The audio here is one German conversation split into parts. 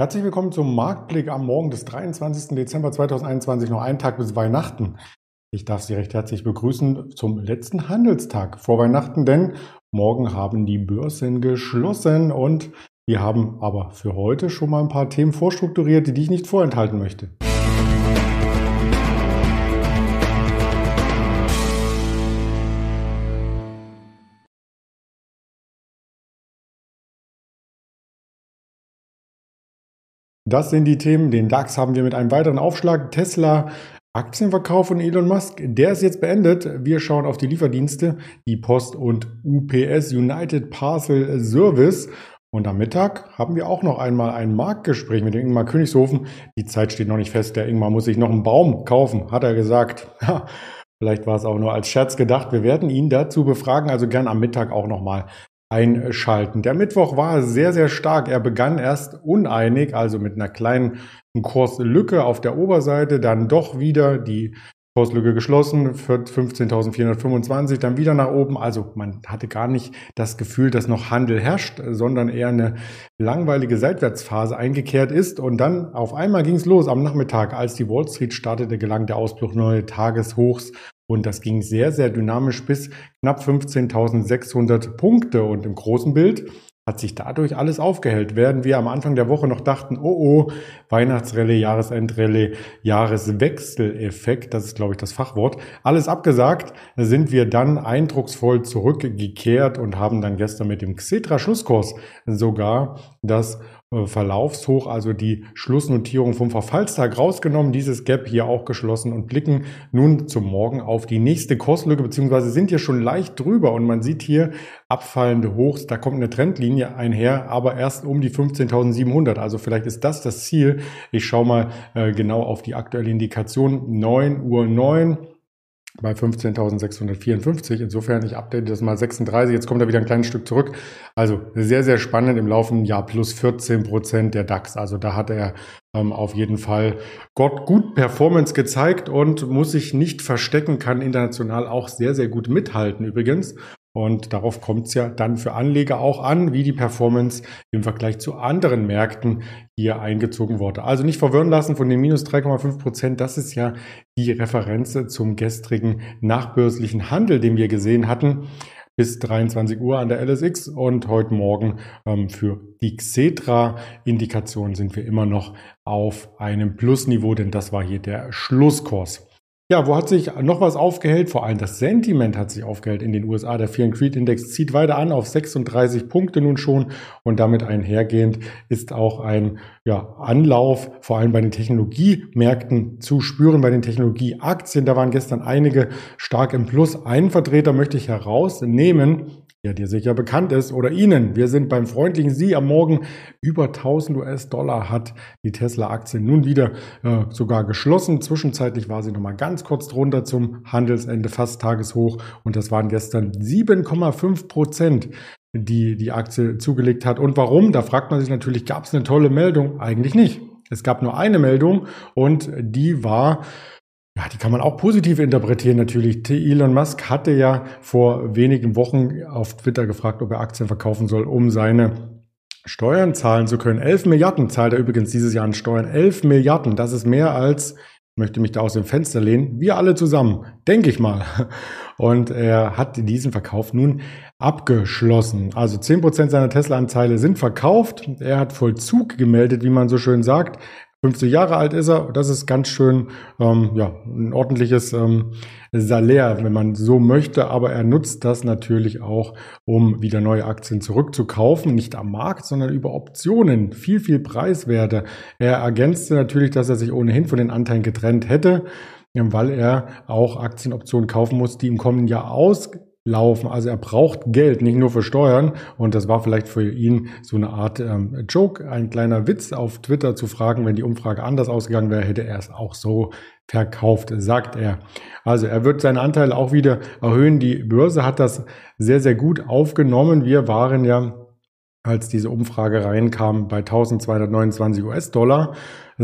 Herzlich willkommen zum Marktblick am Morgen des 23. Dezember 2021, noch einen Tag bis Weihnachten. Ich darf Sie recht herzlich begrüßen zum letzten Handelstag vor Weihnachten, denn morgen haben die Börsen geschlossen und wir haben aber für heute schon mal ein paar Themen vorstrukturiert, die ich nicht vorenthalten möchte. Das sind die Themen. Den DAX haben wir mit einem weiteren Aufschlag. Tesla, Aktienverkauf von Elon Musk, der ist jetzt beendet. Wir schauen auf die Lieferdienste, die Post und UPS, United Parcel Service. Und am Mittag haben wir auch noch einmal ein Marktgespräch mit dem Ingmar Königshofen. Die Zeit steht noch nicht fest. Der Ingmar muss sich noch einen Baum kaufen, hat er gesagt. Vielleicht war es auch nur als Scherz gedacht. Wir werden ihn dazu befragen, also gern am Mittag auch nochmal einschalten. Der Mittwoch war sehr, sehr stark. Er begann erst uneinig, also mit einer kleinen Kurslücke auf der Oberseite, dann doch wieder die Kurslücke geschlossen, 15.425, dann wieder nach oben. Also man hatte gar nicht das Gefühl, dass noch Handel herrscht, sondern eher eine langweilige Seitwärtsphase eingekehrt ist. Und dann auf einmal ging es los am Nachmittag, als die Wall Street startete, gelang der Ausbruch neue Tageshochs und das ging sehr, sehr dynamisch bis knapp 15.600 Punkte. Und im großen Bild hat sich dadurch alles aufgehellt. Während wir am Anfang der Woche noch dachten, oh oh, Weihnachtsrallye, Jahresendrallye, Jahreswechseleffekt, das ist glaube ich das Fachwort, alles abgesagt, sind wir dann eindrucksvoll zurückgekehrt und haben dann gestern mit dem Xetra Schlusskurs sogar das Verlaufshoch, also die Schlussnotierung vom Verfallstag rausgenommen, dieses Gap hier auch geschlossen und blicken nun zum Morgen auf die nächste Kurslücke, beziehungsweise sind hier schon leicht drüber und man sieht hier abfallende Hochs, da kommt eine Trendlinie einher, aber erst um die 15.700, also vielleicht ist das das Ziel. Ich schaue mal äh, genau auf die aktuelle Indikation, 9 Uhr 9 bei 15.654. Insofern, ich update das mal 36. Jetzt kommt er wieder ein kleines Stück zurück. Also sehr, sehr spannend im laufenden Jahr plus 14 Prozent der DAX. Also da hat er ähm, auf jeden Fall Gott gut Performance gezeigt und muss sich nicht verstecken, kann international auch sehr, sehr gut mithalten übrigens. Und darauf kommt es ja dann für Anleger auch an, wie die Performance im Vergleich zu anderen Märkten hier eingezogen wurde. Also nicht verwirren lassen von den minus 3,5 Prozent. Das ist ja die Referenz zum gestrigen nachbörslichen Handel, den wir gesehen hatten bis 23 Uhr an der LSX und heute Morgen ähm, für die Xetra-Indikation sind wir immer noch auf einem Plusniveau, denn das war hier der Schlusskurs. Ja, wo hat sich noch was aufgehellt? Vor allem das Sentiment hat sich aufgehellt in den USA. Der Fear and Creed Index zieht weiter an auf 36 Punkte nun schon und damit einhergehend ist auch ein ja, Anlauf, vor allem bei den Technologiemärkten zu spüren, bei den Technologieaktien. Da waren gestern einige stark im Plus. Einen Vertreter möchte ich herausnehmen ja, dir sicher bekannt ist oder Ihnen. Wir sind beim freundlichen Sie am Morgen. Über 1000 US-Dollar hat die Tesla-Aktie nun wieder äh, sogar geschlossen. Zwischenzeitlich war sie nochmal ganz kurz drunter zum Handelsende, fast tageshoch. Und das waren gestern 7,5 Prozent die die Aktie zugelegt hat. Und warum? Da fragt man sich natürlich, gab es eine tolle Meldung? Eigentlich nicht. Es gab nur eine Meldung und die war ja, die kann man auch positiv interpretieren natürlich. Elon Musk hatte ja vor wenigen Wochen auf Twitter gefragt, ob er Aktien verkaufen soll, um seine Steuern zahlen zu können. 11 Milliarden zahlt er übrigens dieses Jahr an Steuern. 11 Milliarden, das ist mehr als, ich möchte mich da aus dem Fenster lehnen, wir alle zusammen, denke ich mal. Und er hat diesen Verkauf nun abgeschlossen. Also 10% seiner Tesla-Anteile sind verkauft. Er hat Vollzug gemeldet, wie man so schön sagt. 50 Jahre alt ist er. Das ist ganz schön, ähm, ja, ein ordentliches ähm, Salär, wenn man so möchte. Aber er nutzt das natürlich auch, um wieder neue Aktien zurückzukaufen. Nicht am Markt, sondern über Optionen. Viel, viel preiswerte. Er ergänzte natürlich, dass er sich ohnehin von den Anteilen getrennt hätte weil er auch Aktienoptionen kaufen muss, die im kommenden Jahr aus laufen. Also er braucht Geld, nicht nur für Steuern. Und das war vielleicht für ihn so eine Art ähm, Joke, ein kleiner Witz auf Twitter zu fragen, wenn die Umfrage anders ausgegangen wäre, hätte er es auch so verkauft, sagt er. Also er wird seine Anteile auch wieder erhöhen. Die Börse hat das sehr, sehr gut aufgenommen. Wir waren ja als diese Umfrage reinkam bei 1229 US-Dollar.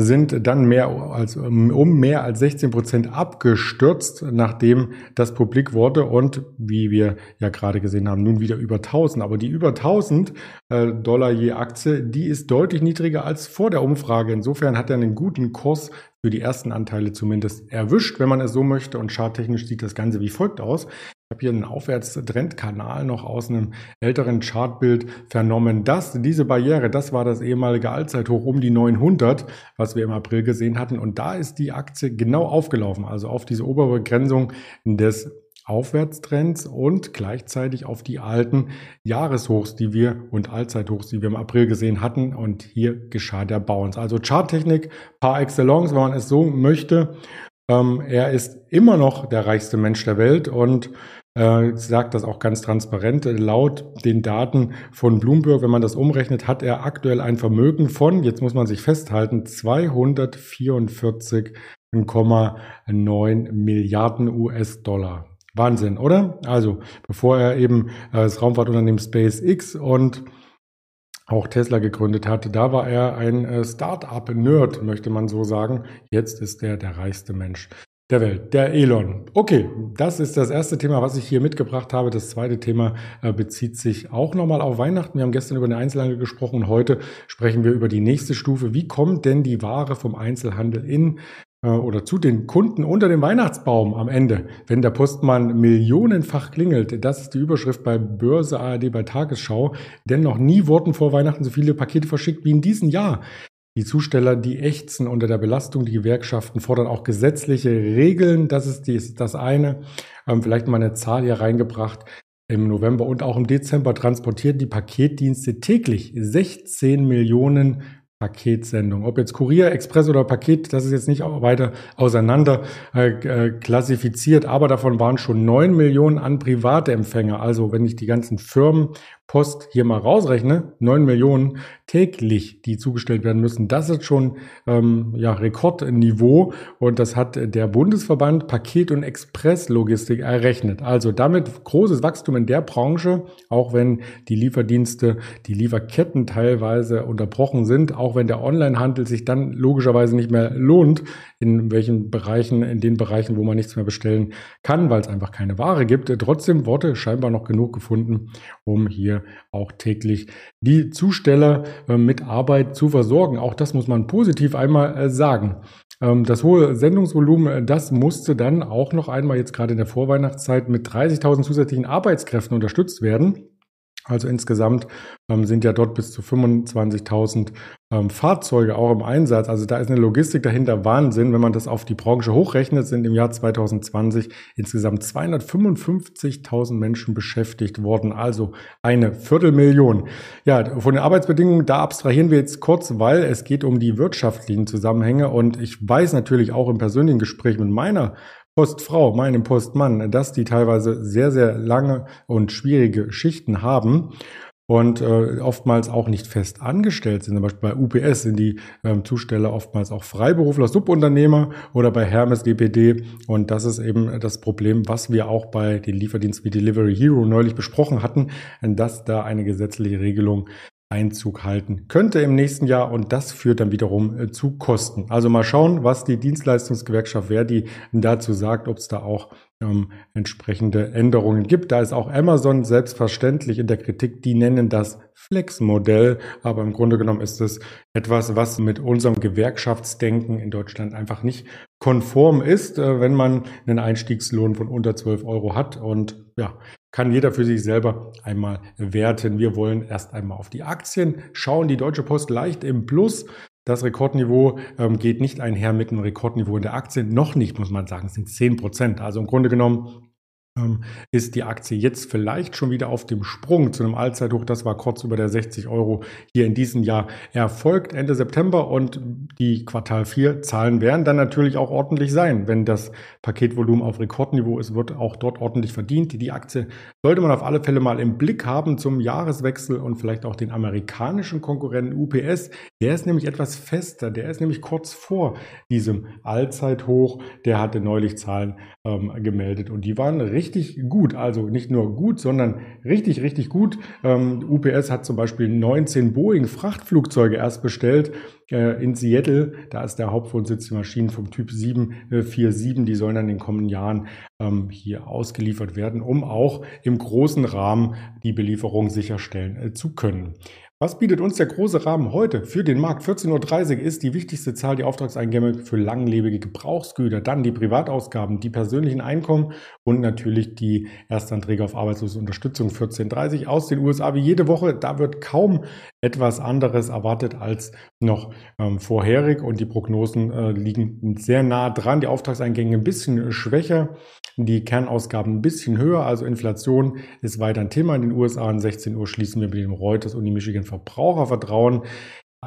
Sind dann mehr als, um mehr als 16 Prozent abgestürzt, nachdem das publik wurde und wie wir ja gerade gesehen haben, nun wieder über 1000. Aber die über 1000 äh, Dollar je Aktie, die ist deutlich niedriger als vor der Umfrage. Insofern hat er einen guten Kurs für die ersten Anteile zumindest erwischt, wenn man es so möchte. Und charttechnisch sieht das Ganze wie folgt aus. Ich habe hier einen Aufwärtstrendkanal noch aus einem älteren Chartbild vernommen. Das, diese Barriere, das war das ehemalige Allzeithoch um die 900, was wir im April gesehen hatten. Und da ist die Aktie genau aufgelaufen, also auf diese obere Begrenzung des Aufwärtstrends und gleichzeitig auf die alten Jahreshochs, die wir und Allzeithochs, die wir im April gesehen hatten. Und hier geschah der Bounce. Also Charttechnik par excellence, wenn man es so möchte. Ähm, er ist immer noch der reichste Mensch der Welt und äh, sagt das auch ganz transparent. Laut den Daten von Bloomberg, wenn man das umrechnet, hat er aktuell ein Vermögen von, jetzt muss man sich festhalten, 244,9 Milliarden US-Dollar. Wahnsinn, oder? Also, bevor er eben äh, das Raumfahrtunternehmen SpaceX und auch Tesla gegründet hat, da war er ein äh, Start-up-Nerd, möchte man so sagen. Jetzt ist er der reichste Mensch der Welt, der Elon. Okay, das ist das erste Thema, was ich hier mitgebracht habe. Das zweite Thema äh, bezieht sich auch nochmal auf Weihnachten. Wir haben gestern über den Einzelhandel gesprochen und heute sprechen wir über die nächste Stufe. Wie kommt denn die Ware vom Einzelhandel in oder zu den Kunden unter dem Weihnachtsbaum am Ende, wenn der Postmann millionenfach klingelt. Das ist die Überschrift bei Börse ARD bei Tagesschau. Denn noch nie wurden vor Weihnachten so viele Pakete verschickt wie in diesem Jahr. Die Zusteller, die ächzen unter der Belastung. Die Gewerkschaften fordern auch gesetzliche Regeln. Das ist die, das eine. Ähm, vielleicht mal eine Zahl hier reingebracht. Im November und auch im Dezember transportieren die Paketdienste täglich 16 Millionen Paketsendung. Ob jetzt Kurier, Express oder Paket, das ist jetzt nicht weiter auseinander äh, äh, klassifiziert, aber davon waren schon neun Millionen an private Empfänger. Also wenn ich die ganzen Firmen Post hier mal rausrechne, neun Millionen täglich, die zugestellt werden müssen, das ist schon ähm, ja, Rekordniveau und das hat der Bundesverband Paket- und Expresslogistik errechnet. Also damit großes Wachstum in der Branche, auch wenn die Lieferdienste, die Lieferketten teilweise unterbrochen sind, auch wenn der Onlinehandel sich dann logischerweise nicht mehr lohnt, in welchen Bereichen, in den Bereichen, wo man nichts mehr bestellen kann, weil es einfach keine Ware gibt. Trotzdem wurde scheinbar noch genug gefunden, um hier auch täglich die Zusteller äh, mit Arbeit zu versorgen. Auch das muss man positiv einmal äh, sagen. Ähm, das hohe Sendungsvolumen, äh, das musste dann auch noch einmal jetzt gerade in der Vorweihnachtszeit mit 30.000 zusätzlichen Arbeitskräften unterstützt werden. Also insgesamt ähm, sind ja dort bis zu 25.000 ähm, Fahrzeuge auch im Einsatz. Also da ist eine Logistik dahinter Wahnsinn. Wenn man das auf die Branche hochrechnet, sind im Jahr 2020 insgesamt 255.000 Menschen beschäftigt worden. Also eine Viertelmillion. Ja, von den Arbeitsbedingungen, da abstrahieren wir jetzt kurz, weil es geht um die wirtschaftlichen Zusammenhänge. Und ich weiß natürlich auch im persönlichen Gespräch mit meiner Postfrau, meinem Postmann, dass die teilweise sehr, sehr lange und schwierige Schichten haben und äh, oftmals auch nicht fest angestellt sind. Zum Beispiel bei UPS sind die ähm, Zusteller oftmals auch Freiberufler, Subunternehmer oder bei Hermes DPD. Und das ist eben das Problem, was wir auch bei den Lieferdiensten wie Delivery Hero neulich besprochen hatten, dass da eine gesetzliche Regelung Einzug halten könnte im nächsten Jahr und das führt dann wiederum äh, zu Kosten. Also mal schauen, was die Dienstleistungsgewerkschaft Verdi dazu sagt, ob es da auch ähm, entsprechende Änderungen gibt. Da ist auch Amazon selbstverständlich in der Kritik, die nennen das Flex-Modell, aber im Grunde genommen ist es etwas, was mit unserem Gewerkschaftsdenken in Deutschland einfach nicht konform ist, äh, wenn man einen Einstiegslohn von unter 12 Euro hat und ja, kann jeder für sich selber einmal werten. Wir wollen erst einmal auf die Aktien schauen. Die Deutsche Post leicht im Plus. Das Rekordniveau ähm, geht nicht einher mit einem Rekordniveau in der Aktie. Noch nicht, muss man sagen. Es sind 10 Prozent. Also im Grunde genommen ist die Aktie jetzt vielleicht schon wieder auf dem Sprung zu einem Allzeithoch. Das war kurz über der 60 Euro hier in diesem Jahr erfolgt Ende September und die Quartal 4 Zahlen werden dann natürlich auch ordentlich sein. Wenn das Paketvolumen auf Rekordniveau ist, wird auch dort ordentlich verdient. Die Aktie sollte man auf alle Fälle mal im Blick haben zum Jahreswechsel und vielleicht auch den amerikanischen Konkurrenten UPS. Der ist nämlich etwas fester. Der ist nämlich kurz vor diesem Allzeithoch. Der hatte neulich Zahlen ähm, gemeldet und die waren richtig richtig gut. Also nicht nur gut, sondern richtig, richtig gut. Ähm, UPS hat zum Beispiel 19 Boeing-Frachtflugzeuge erst bestellt äh, in Seattle. Da ist der Hauptwohnsitz, die Maschinen vom Typ 747, äh, die sollen dann in den kommenden Jahren ähm, hier ausgeliefert werden, um auch im großen Rahmen die Belieferung sicherstellen äh, zu können. Was bietet uns der große Rahmen heute für den Markt? 14.30 Uhr ist die wichtigste Zahl die Auftragseingänge für langlebige Gebrauchsgüter, dann die Privatausgaben, die persönlichen Einkommen und natürlich die Erstanträge auf Arbeitslosenunterstützung 14.30 Uhr aus den USA wie jede Woche. Da wird kaum etwas anderes erwartet als noch ähm, vorherig und die Prognosen äh, liegen sehr nah dran. Die Auftragseingänge ein bisschen schwächer, die Kernausgaben ein bisschen höher, also Inflation ist weiter ein Thema in den USA. Um 16 Uhr schließen wir mit dem Reuters und die Michigan Verbrauchervertrauen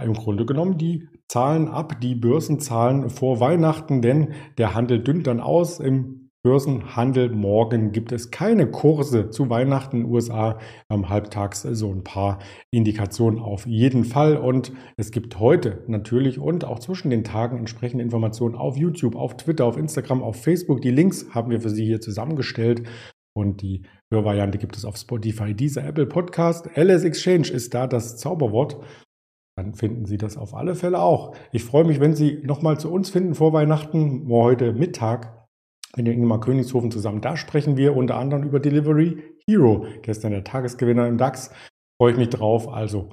im Grunde genommen die Zahlen ab, die Börsenzahlen vor Weihnachten, denn der Handel dünnt dann aus. Im Börsenhandel morgen gibt es keine Kurse zu Weihnachten in den USA. Am Halbtags so ein paar Indikationen auf jeden Fall. Und es gibt heute natürlich und auch zwischen den Tagen entsprechende Informationen auf YouTube, auf Twitter, auf Instagram, auf Facebook. Die Links haben wir für Sie hier zusammengestellt. Und die Hörvariante gibt es auf Spotify, dieser Apple Podcast. LS Exchange ist da das Zauberwort. Dann finden Sie das auf alle Fälle auch. Ich freue mich, wenn Sie nochmal zu uns finden vor Weihnachten, heute Mittag mit dem Ingmar Königshofen zusammen. Da sprechen wir unter anderem über Delivery Hero. Gestern der Tagesgewinner im DAX. Freue ich mich drauf. Also